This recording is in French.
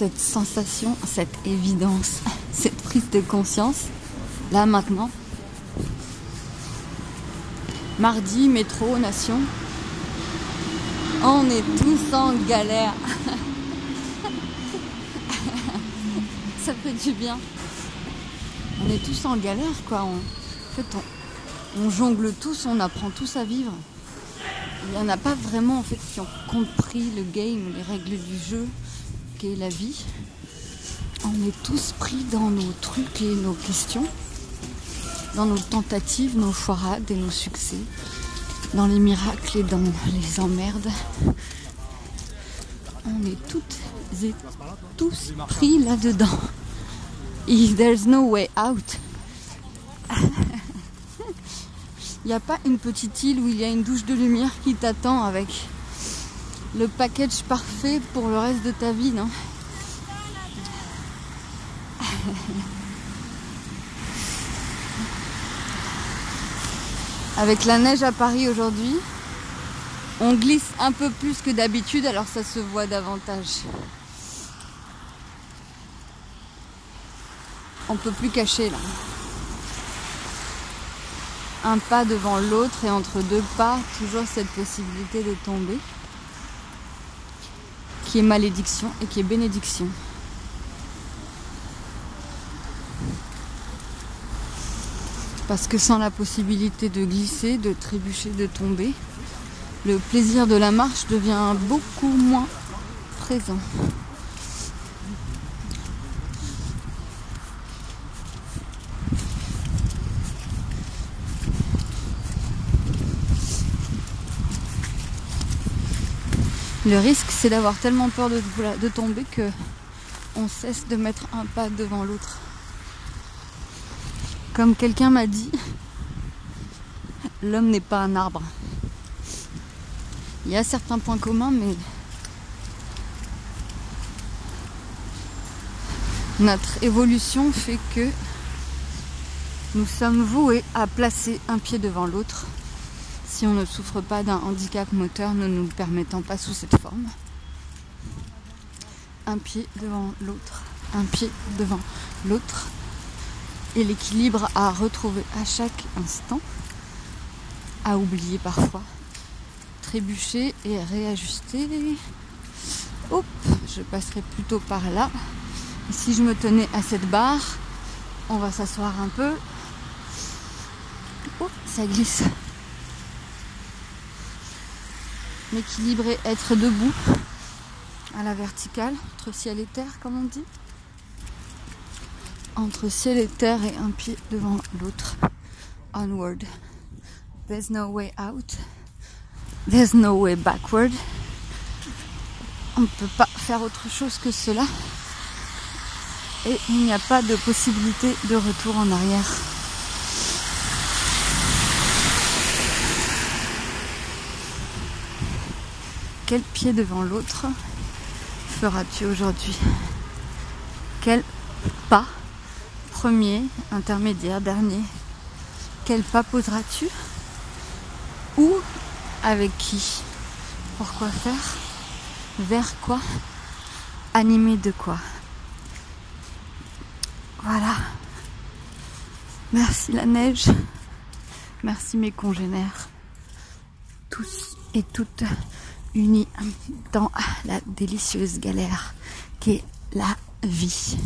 cette sensation, cette évidence, cette prise de conscience, là maintenant. Mardi, métro, nation. On est tous en galère. Ça fait du bien. On est tous en galère, quoi. en fait, on, on jongle tous, on apprend tous à vivre. Il n'y en a pas vraiment en fait qui ont compris le game, les règles du jeu, la vie. On est tous pris dans nos trucs et nos questions, dans nos tentatives, nos foirades et nos succès, dans les miracles et dans les emmerdes. On est toutes et tous pris là-dedans. There's no way out. Il n'y a pas une petite île où il y a une douche de lumière qui t'attend avec le package parfait pour le reste de ta vie, non Avec la neige à Paris aujourd'hui, on glisse un peu plus que d'habitude, alors ça se voit davantage. On peut plus cacher là un pas devant l'autre et entre deux pas, toujours cette possibilité de tomber, qui est malédiction et qui est bénédiction. Parce que sans la possibilité de glisser, de trébucher, de tomber, le plaisir de la marche devient beaucoup moins présent. Le risque, c'est d'avoir tellement peur de, tomber que on cesse de mettre un pas devant l'autre. Comme quelqu'un m'a dit, l'homme n'est pas un arbre. Il y a certains points communs, mais notre évolution fait que nous sommes voués à placer un pied devant l'autre si on ne souffre pas d'un handicap moteur ne nous permettant pas sous cette forme. Un pied devant l'autre, un pied devant l'autre. Et l'équilibre à retrouver à chaque instant, à oublier parfois, trébucher et réajuster. Je passerai plutôt par là. si je me tenais à cette barre, on va s'asseoir un peu. Oh, ça glisse. M'équilibrer, être debout à la verticale, entre ciel et terre, comme on dit. Entre ciel et terre et un pied devant l'autre. Onward. There's no way out. There's no way backward. On ne peut pas faire autre chose que cela. Et il n'y a pas de possibilité de retour en arrière. Quel pied devant l'autre feras-tu aujourd'hui? Quel pas Premier, intermédiaire, dernier Quel pas poseras-tu? Où Avec qui Pourquoi faire? Vers quoi? Animé de quoi? Voilà. Merci la neige. Merci mes congénères. Tous et toutes unis dans la délicieuse galère qu'est la vie.